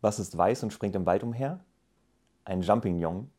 Was ist weiß und springt im Wald umher? Ein Jumping Jong.